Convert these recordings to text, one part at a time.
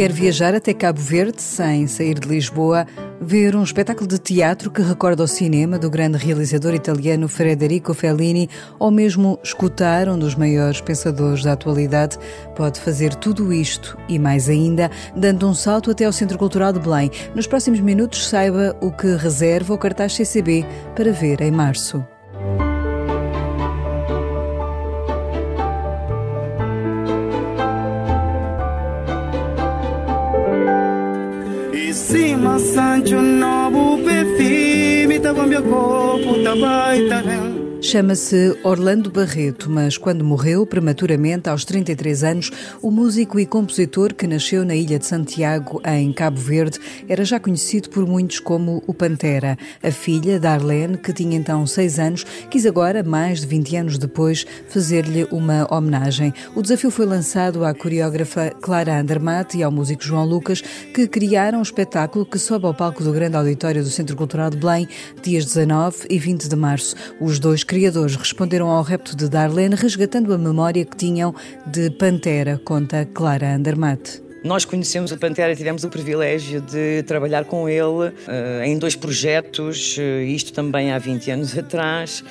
quer viajar até Cabo Verde sem sair de Lisboa, ver um espetáculo de teatro que recorda o cinema do grande realizador italiano Federico Fellini ou mesmo escutar um dos maiores pensadores da atualidade, pode fazer tudo isto e mais ainda, dando um salto até ao Centro Cultural de Belém. Nos próximos minutos, saiba o que reserva o cartaz CCB para ver em março. faccio un nuovo perfino, mi sta con mio Chama-se Orlando Barreto, mas quando morreu prematuramente aos 33 anos, o músico e compositor que nasceu na ilha de Santiago, em Cabo Verde, era já conhecido por muitos como o Pantera. A filha, Darlene, que tinha então 6 anos, quis agora, mais de 20 anos depois, fazer-lhe uma homenagem. O desafio foi lançado à coreógrafa Clara Andermatt e ao músico João Lucas, que criaram um espetáculo que sobe ao palco do Grande Auditório do Centro Cultural de Belém, dias 19 e 20 de março. Os dois criadores responderam ao repto de Darlene, resgatando a memória que tinham de Pantera, conta Clara Andermatt. Nós conhecemos o Pantera e tivemos o privilégio de trabalhar com ele uh, em dois projetos, uh, isto também há 20 anos atrás.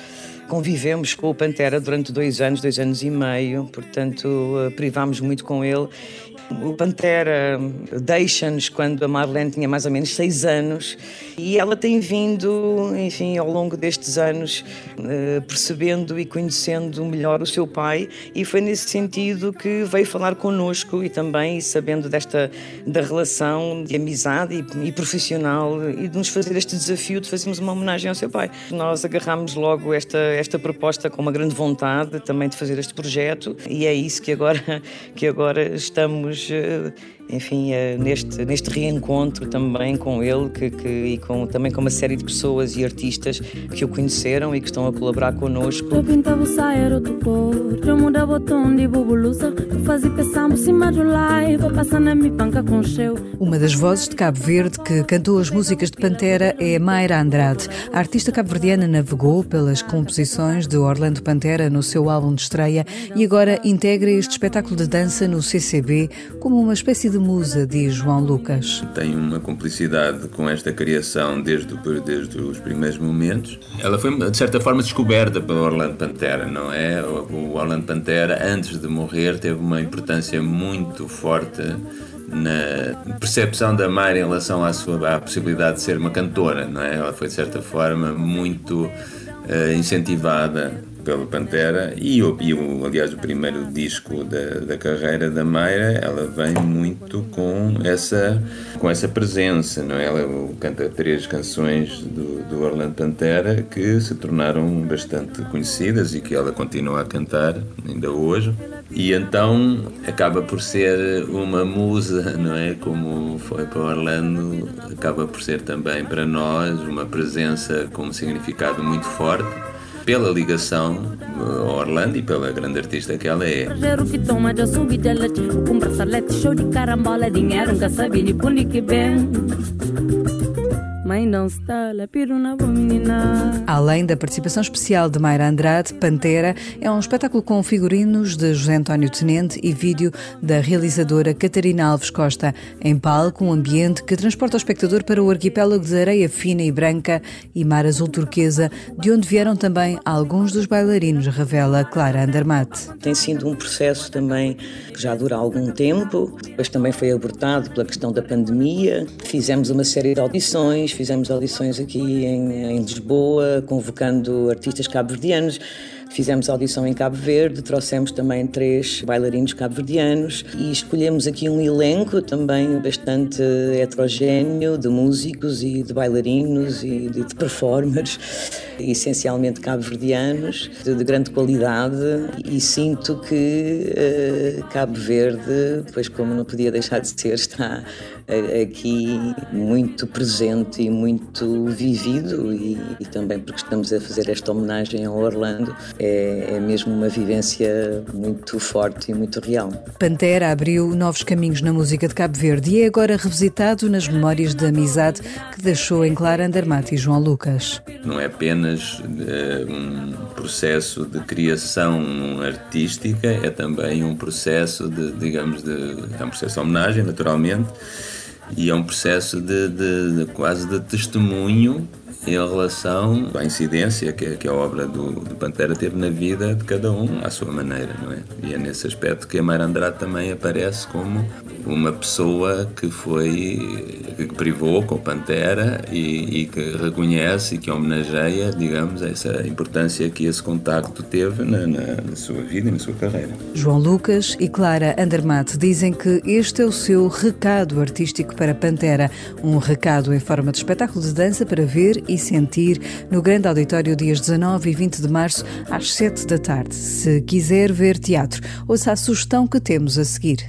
Convivemos com o Pantera durante dois anos, dois anos e meio, portanto, uh, privámos muito com ele o Pantera deixa-nos quando a Marlene tinha mais ou menos seis anos e ela tem vindo, enfim, ao longo destes anos, eh, percebendo e conhecendo melhor o seu pai e foi nesse sentido que veio falar connosco e também sabendo desta da relação de amizade e, e profissional e de nos fazer este desafio de fazermos uma homenagem ao seu pai. Nós agarramos logo esta, esta proposta com uma grande vontade também de fazer este projeto e é isso que agora, que agora estamos się enfim, eh, neste, neste reencontro também com ele que, que, e com, também com uma série de pessoas e artistas que o conheceram e que estão a colaborar connosco. Uma das vozes de Cabo Verde que cantou as músicas de Pantera é Mayra Andrade. A artista cabo-verdiana navegou pelas composições de Orlando Pantera no seu álbum de estreia e agora integra este espetáculo de dança no CCB como uma espécie de musa, diz João Lucas. Tem uma cumplicidade com esta criação desde, desde os primeiros momentos. Ela foi, de certa forma, descoberta pelo Orlando Pantera, não é? O Orlando Pantera, antes de morrer, teve uma importância muito forte na percepção da Mayra em relação à, sua, à possibilidade de ser uma cantora, não é? Ela foi, de certa forma, muito uh, incentivada pelo Pantera e, o, e o, aliás o primeiro disco da, da carreira da Mayra ela vem muito com essa com essa presença não é? ela canta três canções do, do Orlando Pantera que se tornaram bastante conhecidas e que ela continua a cantar ainda hoje. E então acaba por ser uma musa não é? Como foi para Orlando acaba por ser também para nós uma presença com um significado muito forte pela ligação a Orlando e pela grande artista que ela é. Mãe não está, na menina. Além da participação especial de Mayra Andrade, Pantera é um espetáculo com figurinos de José António Tenente e vídeo da realizadora Catarina Alves Costa. Em palco, um ambiente que transporta o espectador para o arquipélago de areia fina e branca e mar azul turquesa, de onde vieram também alguns dos bailarinos, revela Clara Andermatt. Tem sido um processo também que já dura algum tempo, depois também foi abortado pela questão da pandemia. Fizemos uma série de audições, fizemos audições aqui em, em Lisboa, convocando artistas cabo-verdianos. Fizemos audição em Cabo Verde, trouxemos também três bailarinos cabo-verdianos e escolhemos aqui um elenco também bastante heterogéneo de músicos e de bailarinos e de, performers, essencialmente cabo-verdianos, de, de, grande qualidade. E sinto que uh, Cabo Verde, pois como não podia deixar de ser, está uh, aqui muito presente e muito vivido e, e também porque estamos a fazer esta homenagem ao Orlando é, é mesmo uma vivência muito forte e muito real. Pantera abriu novos caminhos na música de Cabo Verde e é agora revisitado nas memórias de amizade que deixou em Clara Andermatt e João Lucas. Não é apenas eh, um processo de criação artística, é também um processo de, digamos, de, é um processo de homenagem, naturalmente, e é um processo de, de, de quase de testemunho em relação à incidência que, que a obra do, do, Pantera teve na vida de cada um à sua maneira, não é? E é nesse aspecto que a Mara Andrade também aparece como uma pessoa que foi que privou com o Pantera e, e, que reconhece e que homenageia, digamos, essa importância que esse contacto teve na, na, na sua vida e na sua carreira. João Lucas e Clara Andermatt dizem que este é o seu recado artístico para Pantera, um recado em forma de espetáculo de dança para ver e sentir no Grande Auditório dias 19 e 20 de março às 7 da tarde. Se quiser ver teatro, ouça a sugestão que temos a seguir.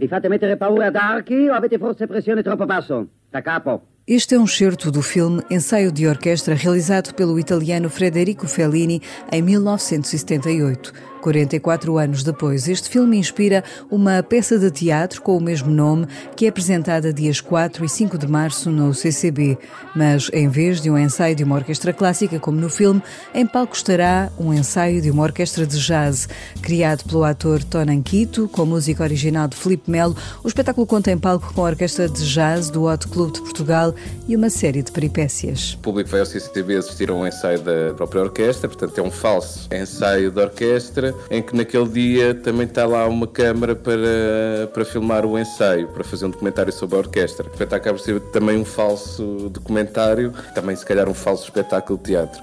Vi fate mettere paura ad archi o avete forse pressione troppo basso? Da capo. Este é um certo do filme Ensaio de Orquestra realizado pelo italiano Federico Fellini em 1978. 44 anos depois, este filme inspira uma peça de teatro com o mesmo nome que é apresentada dias 4 e 5 de março no CCB. Mas em vez de um ensaio de uma orquestra clássica, como no filme, em palco estará um ensaio de uma orquestra de jazz. Criado pelo ator Tonan Quito, com música original de Felipe Melo, o espetáculo conta em palco com a orquestra de jazz do Hot Club de Portugal e uma série de peripécias. O público vai ao CCB assistir a um ensaio da própria orquestra, portanto é um falso ensaio da orquestra em que naquele dia também está lá uma câmara para, para filmar o ensaio, para fazer um documentário sobre a orquestra. Portanto, acaba por ser também um falso documentário, também se calhar um falso espetáculo de teatro.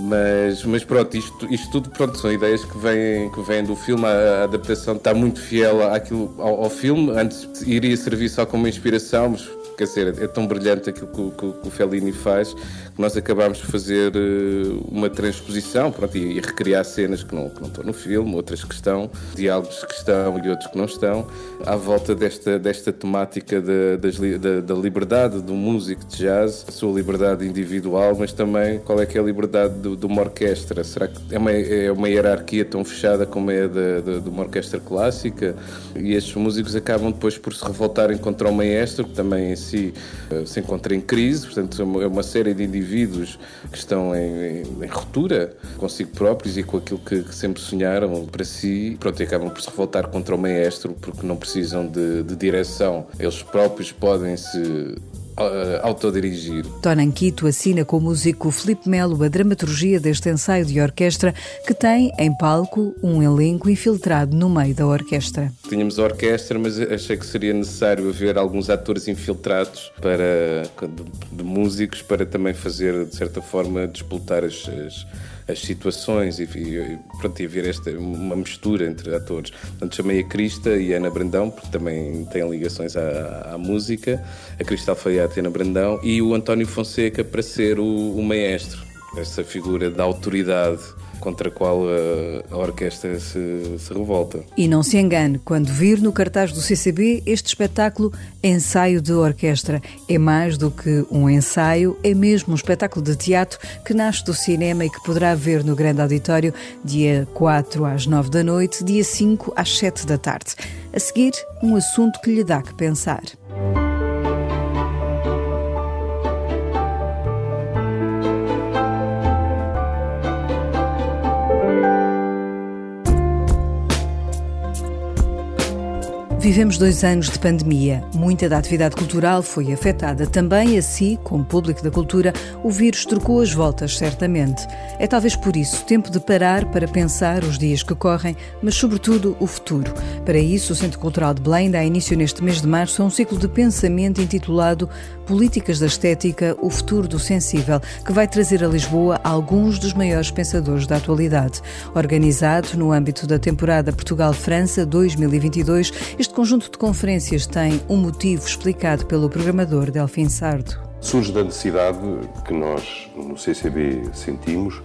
Mas, mas pronto, isto, isto tudo pronto, são ideias que vêm, que vêm do filme. A, a adaptação está muito fiel àquilo, ao, ao filme. Antes iria servir só como inspiração, mas quer dizer, é tão brilhante aquilo que, que, que o Fellini faz que nós acabámos de fazer uh, uma transposição pronto, e, e, recriar cenas que não, que não estão no filme, outras que estão, diálogos que estão e outros que não estão, à volta desta, desta temática da, da, da liberdade do músico de jazz, a sua liberdade individual, mas também qual é que é a liberdade de, de uma orquestra. Será que é uma, é uma hierarquia tão fechada como é de, de, de uma orquestra clássica? E estes músicos acabam depois por se revoltarem contra o maestro, que também si eh, se encontra em crise, portanto, é uma série de indivíduos que estão em, em, em ruptura consigo próprios e com aquilo que, que, sempre sonharam para si, pronto, e acabam por se revoltar contra o maestro porque não precisam de, de direção. Eles próprios podem se uh, autodirigir. Tonan Quito assina com o músico Felipe Melo a dramaturgia deste ensaio de orquestra que tem, em palco, um elenco infiltrado no meio da orquestra. Tínhamos a orquestra, mas achei que seria necessário haver alguns atores infiltrados para, de, de músicos para também fazer, de certa forma, disputar as, as as situações e, e, pronto, e haver esta, uma mistura entre atores. Portanto, chamei a Crista e a Ana Brandão, porque também têm ligações à, à música, a Crista Alfaiate e a Ana Brandão, e o António Fonseca para ser o, o maestro, essa figura da autoridade contra a qual a, a orquestra se, se, revolta. E não se engane, quando vir no cartaz do CCB este espetáculo Ensaio de Orquestra é mais do que um ensaio, é mesmo um espetáculo de teatro que nasce do cinema e que poderá ver no Grande Auditório dia 4 às 9 da noite, dia 5 às 7 da tarde. A seguir, um assunto que lhe dá que pensar. Vivemos dois anos de pandemia. Muita da atividade cultural foi afetada. Também, assim, como público da cultura, o vírus trocou as voltas, certamente. É talvez por isso tempo de parar para pensar os dias que correm, mas, sobretudo, o futuro. Para isso, o Centro Cultural de Belém dá início neste mês de março a um ciclo de pensamento intitulado Políticas da Estética, o Futuro do Sensível, que vai trazer a Lisboa alguns dos maiores pensadores da atualidade. Organizado no âmbito da temporada Portugal-França 2022, este conjunto de conferências tem um motivo explicado pelo programador Delfim Sardo. Surge da necessidade que nós, no CCB, sentimos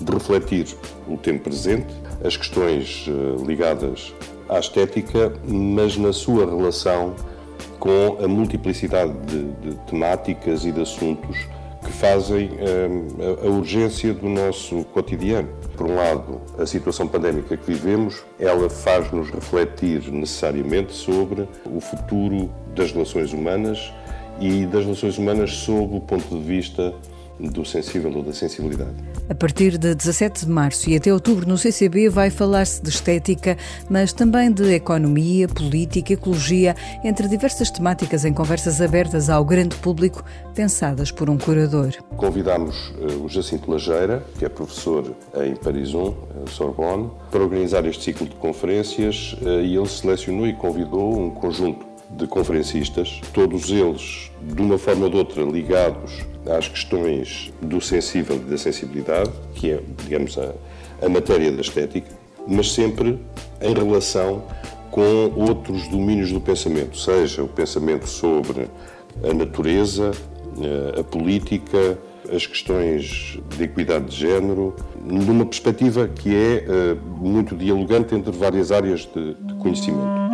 de refletir o tempo presente, as questões eh, ligadas à estética, mas na sua relação com a multiplicidade de, de temáticas e de assuntos que fazem a, a urgência do nosso cotidiano. Por um lado, a situação pandémica que vivemos, ela faz-nos refletir necessariamente sobre o futuro das relações humanas e das relações humanas sob o ponto de vista do sensível ou da sensibilidade. A partir de 17 de março e até outubro no CCB vai falar-se de estética, mas também de economia, política, ecologia, entre diversas temáticas em conversas abertas ao grande público, pensadas por um curador. Convidámos uh, o Jacinto Lageira, que é professor em Paris 1, Sorbonne, para organizar este ciclo de conferências uh, e ele selecionou e convidou um conjunto de conferencistas, todos eles, de uma forma ou de outra, ligados às questões do sensível e da sensibilidade, que é, digamos, a, a matéria da estética, mas sempre em relação com outros domínios do pensamento, seja o pensamento sobre a natureza, eh, a política, as questões de equidade de género, numa perspectiva que é eh, muito dialogante entre várias áreas de, de conhecimento.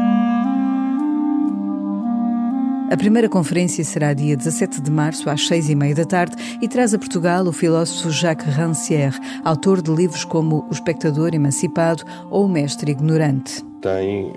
A primeira conferência será dia 17 de março, às seis e meia da tarde, e traz a Portugal o filósofo Jacques Rancière, autor de livros como O Espectador Emancipado ou O Mestre Ignorante. Tem uh,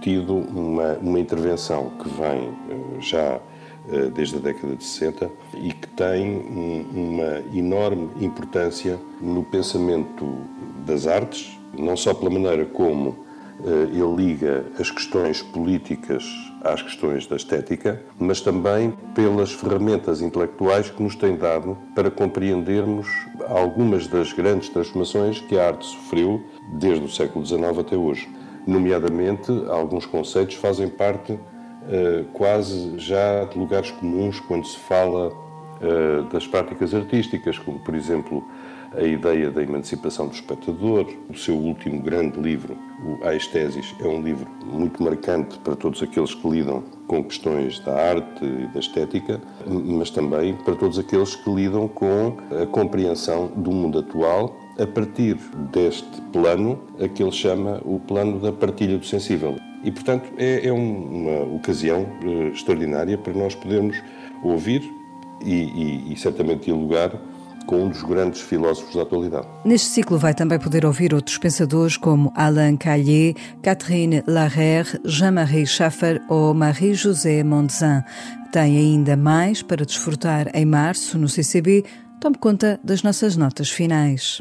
tido uma, uma, intervenção que vem uh, já uh, desde a década de 60 e que tem um, uma enorme importância no pensamento das artes, não só pela maneira como ele liga as questões políticas às questões da estética, mas também pelas ferramentas intelectuais que nos tem dado para compreendermos algumas das grandes transformações que a arte sofreu desde o século XIX até hoje. Nomeadamente, alguns conceitos fazem parte uh, quase já de lugares comuns quando se fala uh, das práticas artísticas, como, por exemplo, a ideia da emancipação do espectador. O seu último grande livro, o Aesthesis, é um livro muito marcante para todos aqueles que lidam com questões da arte e da estética, mas também para todos aqueles que lidam com a compreensão do mundo atual a partir deste plano, a que ele chama o plano da partilha do sensível. E, portanto, é, é uma ocasião eh, extraordinária para nós podermos ouvir e, e, e certamente dialogar com um dos grandes filósofos da atualidade. Neste ciclo vai também poder ouvir outros pensadores como Alain Caillé, Catherine Larère, Jean-Marie Schaffer ou Marie-José Mondzin. Tem ainda mais para desfrutar em março no CCB. Tome conta das nossas notas finais.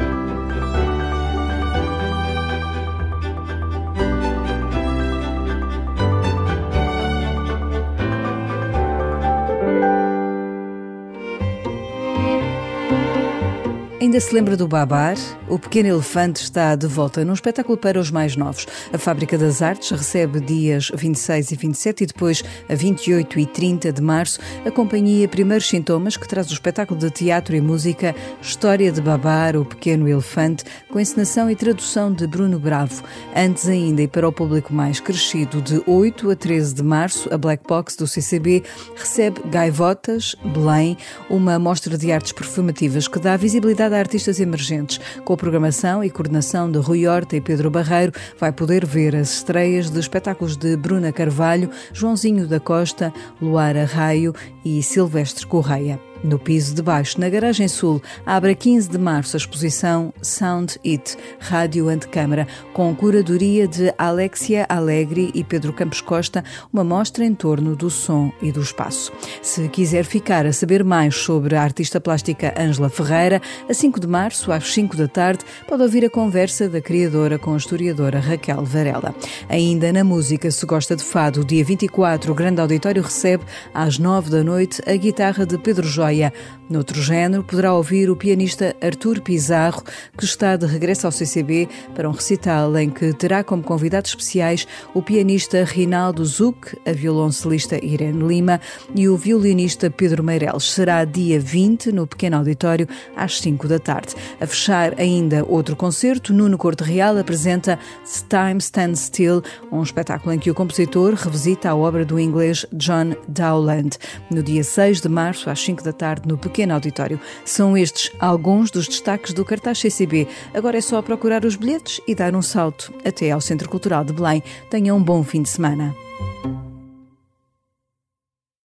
Ainda se lembra do Babar? O Pequeno Elefante está de volta num espetáculo para os mais novos. A Fábrica das Artes recebe dias 26 e 27 e depois a 28 e 30 de março a companhia Primeiros Sintomas, que traz o espetáculo de teatro e música História de Babar, o Pequeno Elefante, com encenação e tradução de Bruno Bravo. Antes ainda e para o público mais crescido, de 8 a 13 de março, a Black Box do CCB recebe Gaivotas, Belém, uma mostra de artes performativas que dá visibilidade a artistas emergentes. Com a programação e coordenação de Rui Horta e Pedro Barreiro, vai poder ver as estreias de espetáculos de Bruna Carvalho, Joãozinho da Costa, Luara Raio e Silvestre Correia. No piso de baixo, na garagem sul, abre a 15 de março a exposição Sound It, Rádio Antecâmara, com curadoria de Alexia Alegre e Pedro Campos Costa, uma mostra em torno do som e do espaço. Se quiser ficar a saber mais sobre a artista plástica Ângela Ferreira, a 5 de março, às 5 da tarde, pode ouvir a conversa da criadora com a historiadora Raquel Varela. Ainda na música, se gosta de fado, dia 24, o Grande Auditório recebe, às 9 da noite, a guitarra de Pedro Jorge joia. Noutro género, poderá ouvir o pianista Artur Pizarro, que está de regresso ao CCB para um recital em que terá como convidados especiais o pianista Rinaldo Zuc, a violoncelista Irene Lima e o violinista Pedro Meireles. Será dia 20, no pequeno auditório, às 5 da tarde. A fechar ainda outro concerto, Nuno Corte Real apresenta Time Stands Still, um espetáculo em que o compositor revisita a obra do inglês John Dowland. No dia 6 de março, às 5 da tarde, no pequeno auditório. São estes alguns dos destaques do cartaz CCB. Agora é só procurar os bilhetes e dar um salto até ao Centro Cultural de Belém. Tenham um bom fim de semana.